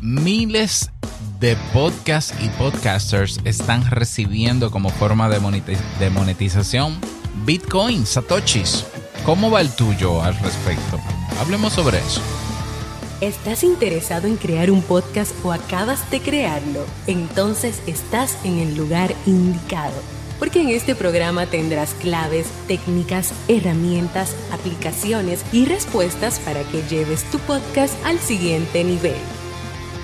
miles de podcasts y podcasters están recibiendo como forma de, monetización Bitcoin, Satoshis. ¿Cómo va el tuyo al respecto? Hablemos sobre eso. ¿Estás interesado en crear un podcast o acabas de crearlo? Entonces estás en el lugar indicado porque en este programa tendrás claves, técnicas, herramientas, aplicaciones y respuestas para que lleves tu podcast al siguiente nivel.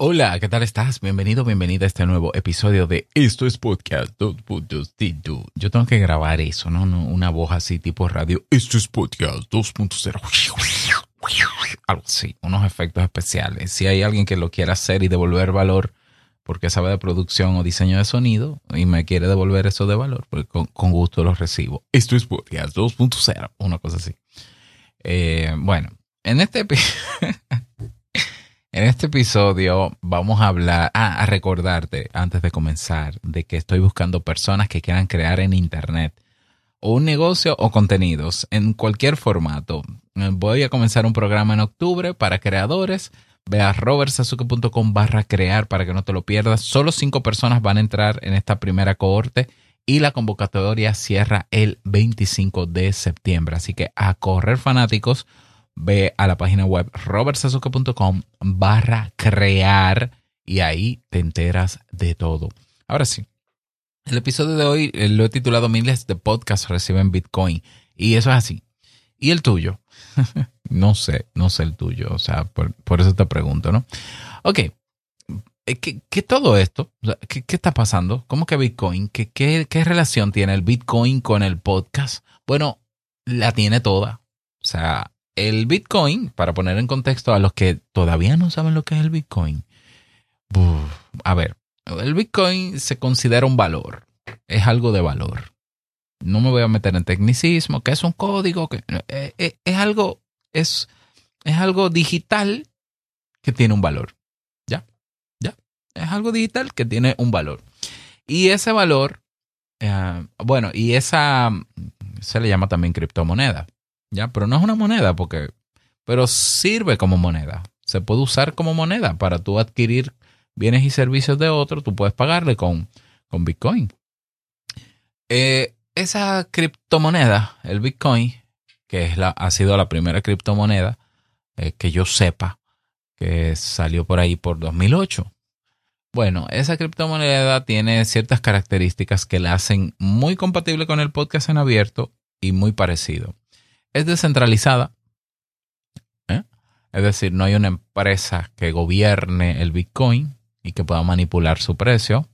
Hola, ¿qué tal estás? Bienvenido, bienvenida a este nuevo episodio de Esto es Podcast 2.0. Yo tengo que grabar eso, ¿no? Una voz así tipo radio. Esto es Podcast 2.0. Algo así, unos efectos especiales. Si hay alguien que lo quiera hacer y devolver valor porque sabe de producción o diseño de sonido y me quiere devolver eso de valor, pues con, gusto lo recibo. Esto es Podcast 2.0, una cosa así. Eh, bueno, en este episodio... En este episodio vamos a hablar, ah, a recordarte antes de comenzar de que estoy buscando personas que quieran crear en Internet o un negocio o contenidos en cualquier formato. Voy a comenzar un programa en octubre para creadores. Ve a robertsazuke.com barra crear para que no te lo pierdas. Solo cinco personas van a entrar en esta primera cohorte y la convocatoria cierra el 25 de septiembre. Así que a correr fanáticos ve a la página web robertsazuke.com barra crear y ahí te enteras de todo. Ahora sí, el episodio de hoy eh, lo he titulado Miles de podcasts reciben Bitcoin y eso es así. ¿Y el tuyo? no sé, no sé el tuyo, o sea, por, eso te pregunto, ¿no? Ok, eh, ¿qué, todo esto? ¿qué, está pasando? ¿Cómo que Bitcoin? ¿Qué, qué relación tiene el Bitcoin con el podcast? Bueno, la tiene toda. O sea, el Bitcoin, para poner en contexto a los que todavía no saben lo que es el Bitcoin, a ver, el Bitcoin se considera un valor, es algo de valor. No me voy a meter en tecnicismo, que es un código, que eh, eh, es algo, es, es algo digital que tiene un valor. ¿Ya? ¿Ya? Es algo digital que tiene un valor. Y ese valor, eh, bueno, y esa se le llama también criptomoneda. ¿Ya? Pero no es una moneda porque, pero sirve como moneda. Se puede usar como moneda para tú adquirir bienes y servicios de otro, tú puedes pagarle con, con Bitcoin. Eh, esa criptomoneda, el Bitcoin, que es la, ha sido la primera criptomoneda eh, que yo sepa, que salió por ahí por 2008. Bueno, esa criptomoneda tiene ciertas características que la hacen muy compatible con el podcast en abierto y muy parecido es descentralizada. ¿eh? Es decir, no hay una empresa que gobierne el Bitcoin y que pueda manipular su precio.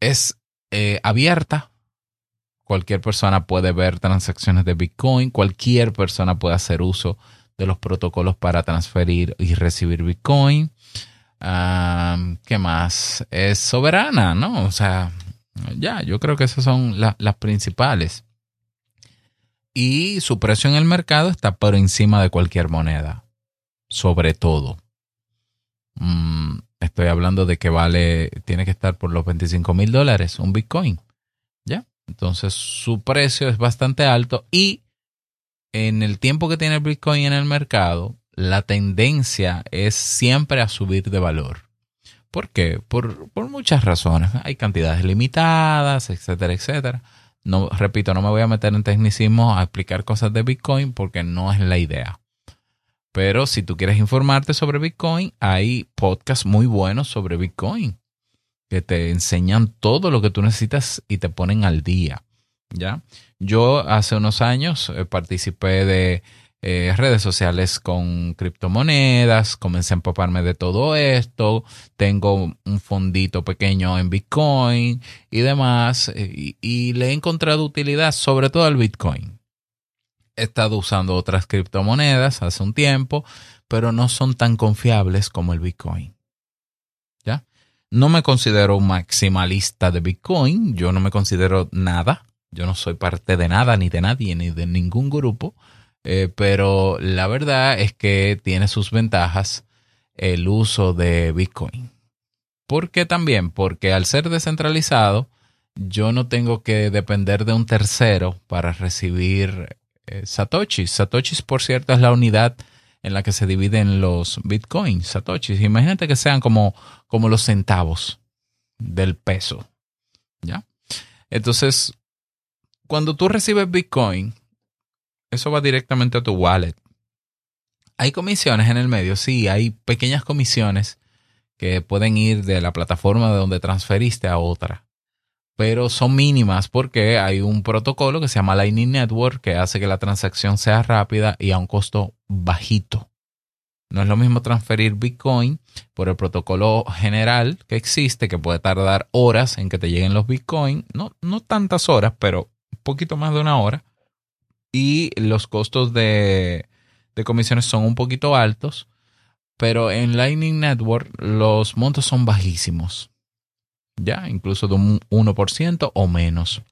es eh, abierta. Cualquier persona puede ver transacciones de Bitcoin. Cualquier persona puede hacer uso de los protocolos para transferir y recibir Bitcoin. ¿Qué más? Es soberana, ¿no? O sea, ya, yo creo que esas son las principales y su precio en el mercado está por encima de cualquier moneda, sobre todo. Mm, estoy hablando de que vale, tiene que estar por los 25 mil dólares un Bitcoin. ¿Ya? Entonces su precio es bastante alto y en el tiempo que tiene el Bitcoin en el mercado, la tendencia es siempre a subir de valor. ¿Por qué? Por, por muchas razones. Hay cantidades limitadas, etcétera, etcétera. No, repito, no me voy a meter en tecnicismo a explicar cosas de Bitcoin porque no es la idea. Pero si tú quieres informarte sobre Bitcoin, hay podcasts muy buenos sobre Bitcoin que te enseñan todo lo que tú necesitas y te ponen al día. ¿Ya? Yo hace unos años eh, participé de eh, redes sociales con criptomonedas, comencé a empaparme de todo esto, tengo un fondito pequeño en Bitcoin y demás, eh, y, le he encontrado utilidad sobre todo al Bitcoin. He estado usando otras criptomonedas hace un tiempo, pero no son tan confiables como el Bitcoin. ¿Ya? No me considero un maximalista de Bitcoin, yo no me considero nada, Yo no soy parte de nada, ni de nadie, ni de ningún grupo, eh, pero la verdad es que tiene sus ventajas el uso de Bitcoin. ¿Por qué también? Porque al ser descentralizado, yo no tengo que depender de un tercero para recibir eh, satoshis. Satoshis, por cierto, es la unidad en la que se dividen los bitcoins, satoshis. Imagínate que sean como, como los centavos del peso. ¿Ya? Entonces, cuando tú recibes bitcoin, eso va directamente a tu wallet. Hay comisiones en el medio, sí, hay pequeñas comisiones que pueden ir de la plataforma de donde transferiste a otra. Pero son mínimas porque hay un protocolo que se llama Lightning Network que hace que la transacción sea rápida y a un costo bajito. No es lo mismo transferir Bitcoin por el protocolo general que existe, que puede tardar horas en que te lleguen los Bitcoin. No, no tantas horas, pero un poquito más de una hora. Y los costos de, de comisiones son un poquito altos pero en Lightning Network los montos son bajísimos. Ya, incluso de un 1% o menos.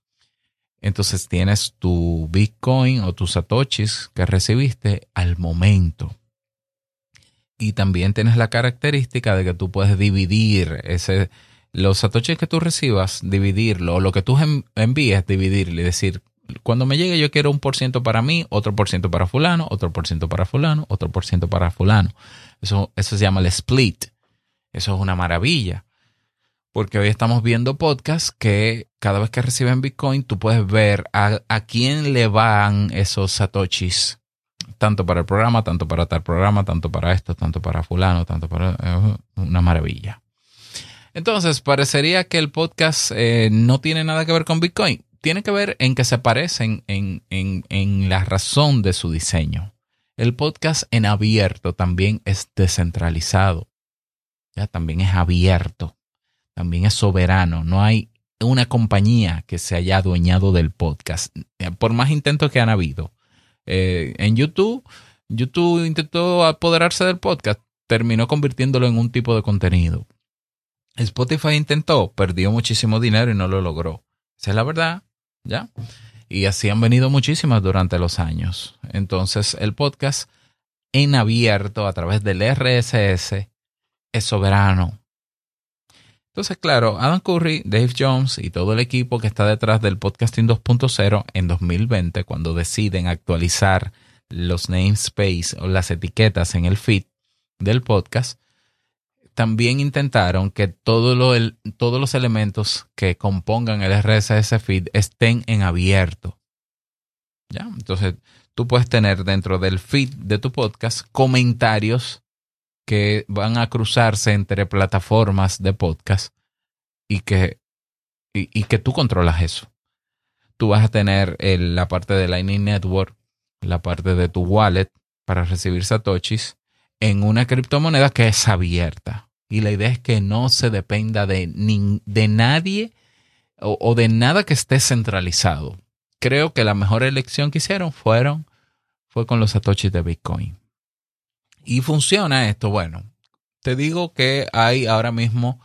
Entonces tienes tu Bitcoin o tus satoshis que recibiste al momento. Y también tienes la característica de que tú puedes dividir ese, los satoshis que tú recibas, dividirlo, o lo que tú envíes, dividirlo y decir, cuando me llegue yo quiero un por ciento para mí, otro por ciento para fulano, otro por ciento para fulano, otro por ciento para fulano. Eso, eso se llama el split. Eso es una maravilla. Porque hoy estamos viendo podcasts que cada vez que reciben Bitcoin, tú puedes ver a, a quién le van esos satoshis. Tanto para el programa, tanto para tal programa, tanto para esto, tanto para fulano, tanto para... una maravilla. Entonces, parecería que el podcast eh, no tiene nada que ver con Bitcoin tiene que ver en que se parecen en, la razón de su diseño. El podcast en abierto también es descentralizado. Ya también es abierto. También es soberano. No hay una compañía que se haya adueñado del podcast. Por más intentos que han habido. Eh, en YouTube, YouTube intentó apoderarse del podcast. Terminó convirtiéndolo en un tipo de contenido. Spotify intentó, perdió muchísimo dinero y no lo logró. Esa es la verdad. ¿Ya? Y así han venido muchísimas durante los años. Entonces, el podcast en abierto a través del RSS es soberano. Entonces, claro, Adam Curry, Dave Jones y todo el equipo que está detrás del podcasting 2.0 en 2020, cuando deciden actualizar los namespace o las etiquetas en el feed del podcast, también intentaron que todos los elementos que compongan el RSS feed estén en abierto. ¿Ya? Entonces, tú puedes tener dentro del feed de tu podcast comentarios que van a cruzarse entre plataformas de podcast y que, y, que tú controlas eso. Tú vas a tener la parte de Lightning Network, la parte de tu wallet para recibir satoshis en una criptomoneda que es abierta. Y la idea es que no se dependa de, de nadie o, de nada que esté centralizado. Creo que la mejor elección que hicieron fueron, fue con los satoshis de Bitcoin. Y funciona esto. Bueno, te digo que hay ahora mismo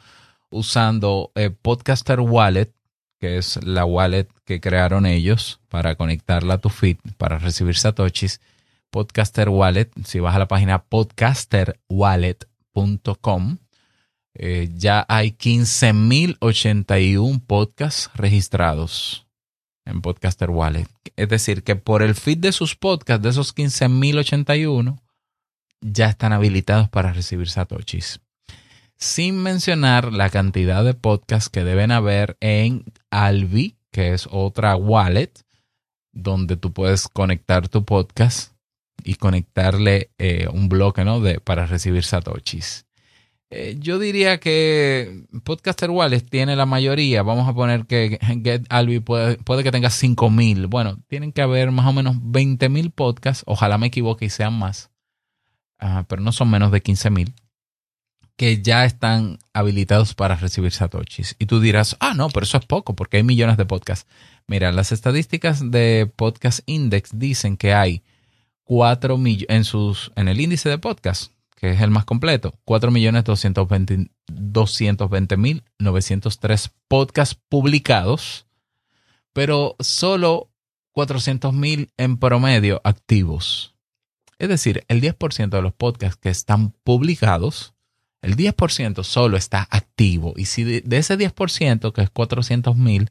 usando eh, Podcaster Wallet, que es la wallet que crearon ellos para conectarla a tu feed, para recibir satoshis Podcaster Wallet, si vas a la página podcasterwallet.com, eh, ya hay 15.081 podcasts registrados en Podcaster Wallet. Es decir, que por el feed de sus podcasts, de esos 15.081, ya están habilitados para recibir satoshis. Sin mencionar la cantidad de podcasts que deben haber en Albi, que es otra wallet, donde tú puedes conectar tu podcast y conectarle eh, un bloque ¿no? de, para recibir satoshis. Eh, yo diría que Podcaster Wallet tiene la mayoría. Vamos a poner que Get Albi puede, que tenga 5000. Bueno, tienen que haber más o menos 20.000 podcasts. Ojalá me equivoque y sean más. Ah, pero no son menos de 15.000 que ya están habilitados para recibir satoshis. Y tú dirás, ah, no, pero eso es poco porque hay millones de podcasts. Mira, las estadísticas de Podcast Index dicen que hay 4 millones en, el índice de podcast, que es el más completo, 4.220.903 podcasts publicados, pero solo 400 mil en promedio activos. Es decir, el 10% de los podcasts que están publicados, el 10% solo está activo. Y si de, ese 10%, que es 400 mil,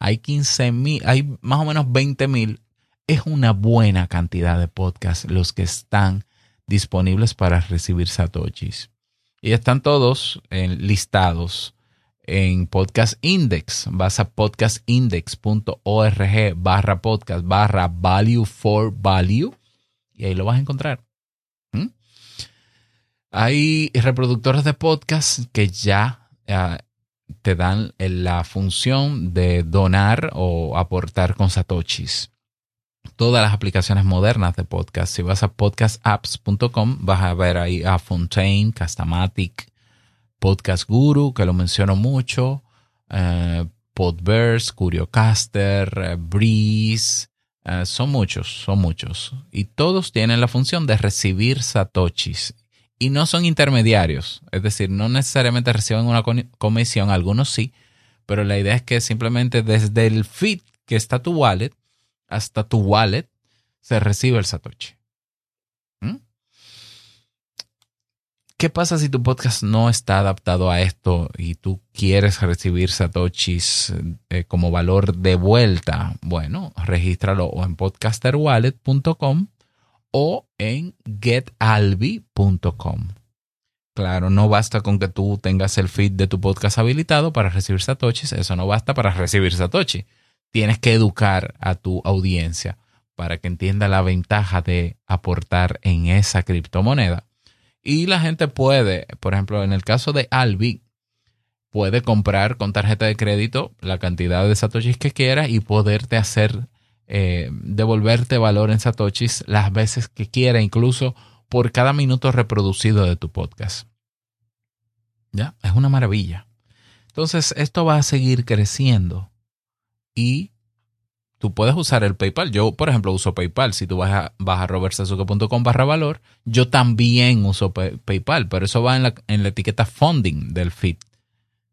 hay 15 mil, hay más o menos 20 mil, es una buena cantidad de podcasts los que están disponibles para recibir satoshis. Y están todos listados en Podcast Index. Vas a podcastindex.org barra podcast barra value for value y ahí lo vas a encontrar. ¿Mm? Hay reproductores de podcast que ya ah, te dan la función de donar o aportar con satoshis. Todas las aplicaciones modernas de podcast. Si vas a podcastapps.com vas a ver ahí a Fontaine, Castamatic, Podcast Guru, que lo menciono mucho, eh, Podverse, Curiocaster, eh, Breeze, eh, son muchos, son muchos. Y todos tienen la función de recibir satoshis. Y no son intermediarios, es decir, no necesariamente reciben una comisión, algunos sí, pero la idea es que simplemente desde el feed que está tu wallet hasta tu wallet se recibe el satoshi. ¿Qué pasa si tu podcast no está adaptado a esto y tú quieres recibir satoshis eh, como valor de vuelta? Bueno, regístralo en podcasterwallet.com o en getalbi.com. Claro, no basta con que tú tengas el feed de tu podcast habilitado para recibir satoshis, eso no basta para recibir satoshi. Tienes que educar a tu audiencia para que entienda la ventaja de aportar en esa criptomoneda y la gente puede, por ejemplo, en el caso de Albi, puede comprar con tarjeta de crédito la cantidad de satoshis que quiera y poderte hacer, eh, devolverte valor en satoshis las veces que quiera, incluso por cada minuto reproducido de tu podcast. ¿Ya? Es una maravilla. Entonces, esto va a seguir creciendo y tú puedes usar el PayPal. Yo, por ejemplo, uso PayPal. Si tú vas a, vas a robertsazuke.com barra valor, yo también uso PayPal, pero eso va en la, en la etiqueta funding del feed.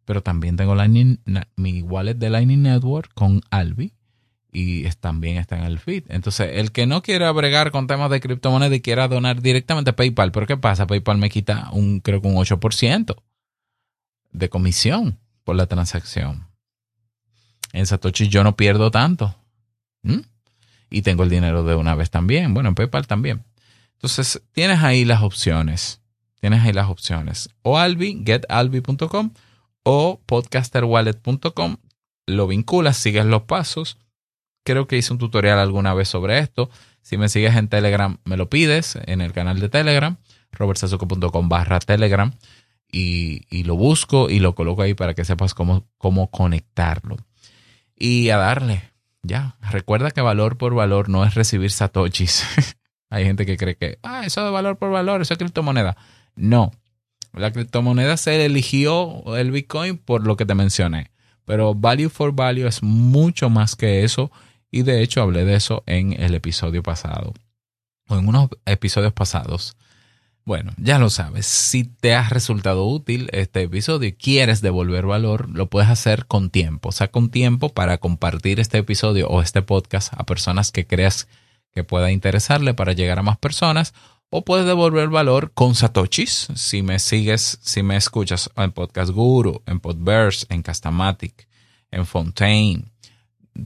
Pero también tengo Lightning, mi wallet de Lightning Network con Albi y también está en el feed. Entonces, el que no quiera bregar con temas de criptomonedas y quiera donar directamente a PayPal, ¿pero qué pasa? PayPal me quita un, creo que un 8% de comisión por la transacción. En Satoshi yo no pierdo tanto. Y tengo el dinero de una vez también. Bueno, en PayPal también. Entonces, tienes ahí las opciones. Tienes ahí las opciones. O Albi, getalbi.com o podcasterwallet.com. Lo vinculas, sigues los pasos. Creo que hice un tutorial alguna vez sobre esto. Si me sigues en Telegram, me lo pides en el canal de Telegram, robertsazuke.com barra Telegram. Y, y, lo busco y lo coloco ahí para que sepas cómo, cómo conectarlo. Y a darle, ya, recuerda que valor por valor no es recibir satoshis. Hay gente que cree que, ah, eso de valor por valor, eso es criptomoneda. No, la criptomoneda se eligió el Bitcoin por lo que te mencioné. Pero value for value es mucho más que eso. Y de hecho hablé de eso en el episodio pasado. O en unos episodios pasados. Bueno, ya lo sabes, si te ha resultado útil este episodio y quieres devolver valor, lo puedes hacer con tiempo. Saca un tiempo para compartir este episodio o este podcast a personas que creas que pueda interesarle para llegar a más personas. O puedes devolver valor con Satoshis. Si me sigues, si me escuchas en Podcast Guru, en Podverse, en Castamatic, en Fontaine,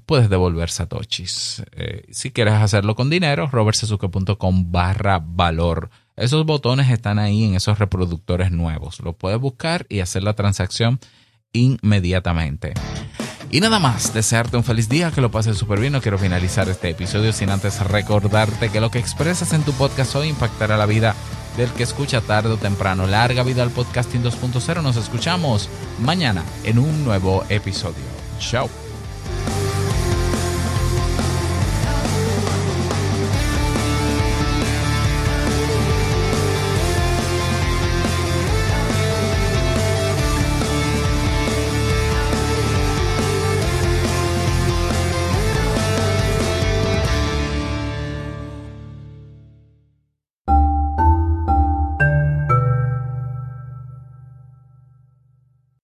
puedes devolver Satoshis. Eh, si quieres hacerlo con dinero, robertsesuke.com barra valor esos botones están ahí en esos reproductores nuevos. Lo puedes buscar y hacer la transacción inmediatamente. Y nada más, desearte un feliz día, que lo pases súper bien. No quiero finalizar este episodio sin antes recordarte que lo que expresas en tu podcast hoy impactará la vida del que escucha tarde o temprano. Larga vida al podcasting 2.0. Nos escuchamos mañana en un nuevo episodio. Chao.